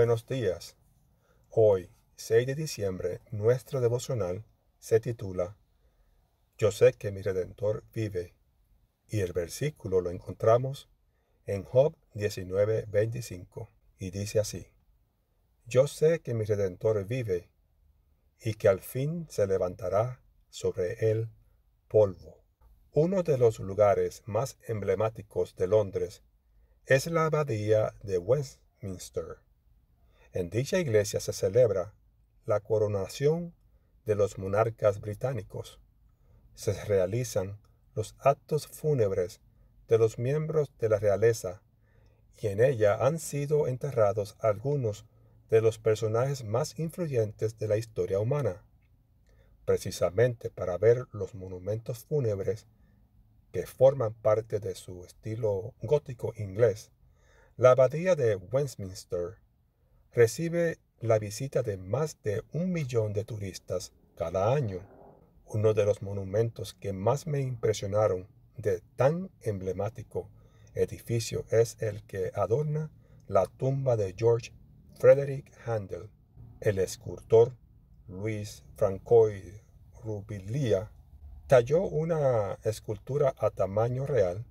Buenos días. Hoy, 6 de diciembre, nuestro devocional se titula Yo sé que mi Redentor vive. Y el versículo lo encontramos en Job 19:25 y dice así. Yo sé que mi Redentor vive y que al fin se levantará sobre él polvo. Uno de los lugares más emblemáticos de Londres es la abadía de Westminster. En dicha iglesia se celebra la coronación de los monarcas británicos. Se realizan los actos fúnebres de los miembros de la realeza y en ella han sido enterrados algunos de los personajes más influyentes de la historia humana. Precisamente para ver los monumentos fúnebres que forman parte de su estilo gótico inglés, la abadía de Westminster recibe la visita de más de un millón de turistas cada año. Uno de los monumentos que más me impresionaron de tan emblemático edificio es el que adorna la tumba de George Frederick Handel. El escultor Luis Francois Rubilia talló una escultura a tamaño real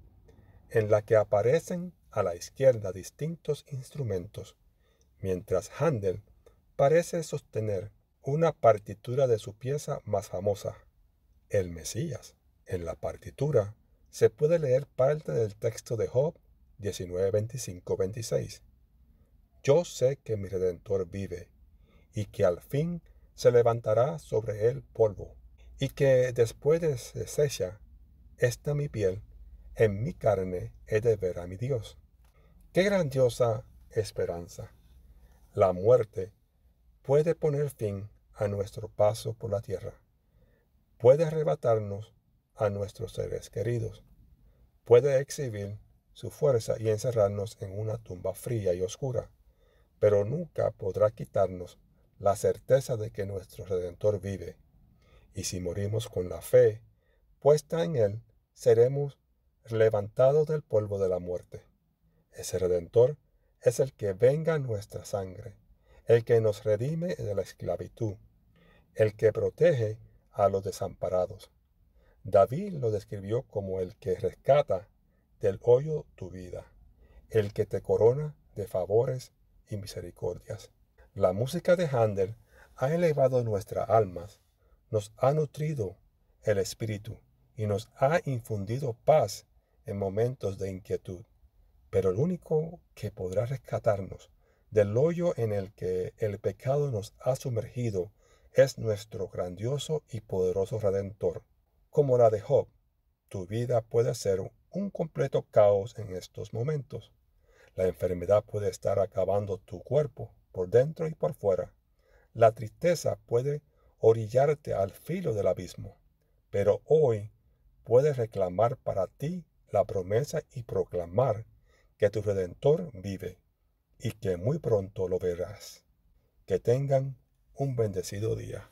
en la que aparecen a la izquierda distintos instrumentos, mientras Handel parece sostener una partitura de su pieza más famosa, el Mesías. En la partitura se puede leer parte del texto de Job 19:25-26. Yo sé que mi Redentor vive y que al fin se levantará sobre él polvo y que después de deshecha esta mi piel, en mi carne he de ver a mi Dios. Qué grandiosa esperanza. La muerte puede poner fin a nuestro paso por la tierra. Puede arrebatarnos a nuestros seres queridos. Puede exhibir su fuerza y encerrarnos en una tumba fría y oscura, pero nunca podrá quitarnos la certeza de que nuestro Redentor vive y si morimos con la fe puesta en Él, seremos levantados del polvo de la muerte. Ese Redentor es el que venga nuestra sangre, el que nos redime de la esclavitud, el que protege a los desamparados. David lo describió como el que rescata del hoyo tu vida, el que te corona de favores y misericordias. La música de Handel ha elevado nuestras almas nos ha nutrido el espíritu y nos ha infundido paz en momentos de inquietud. Pero el único que podrá rescatarnos del hoyo en el que el pecado nos ha sumergido es nuestro grandioso y poderoso Redentor. Como la de Job, tu vida puede ser un completo caos en estos momentos. La enfermedad puede estar acabando tu cuerpo por dentro y por fuera. La tristeza puede orillarte al filo del abismo. Pero hoy puedes reclamar para ti la promesa y proclamar que tu Redentor vive y que muy pronto lo verás. Que tengan un bendecido día.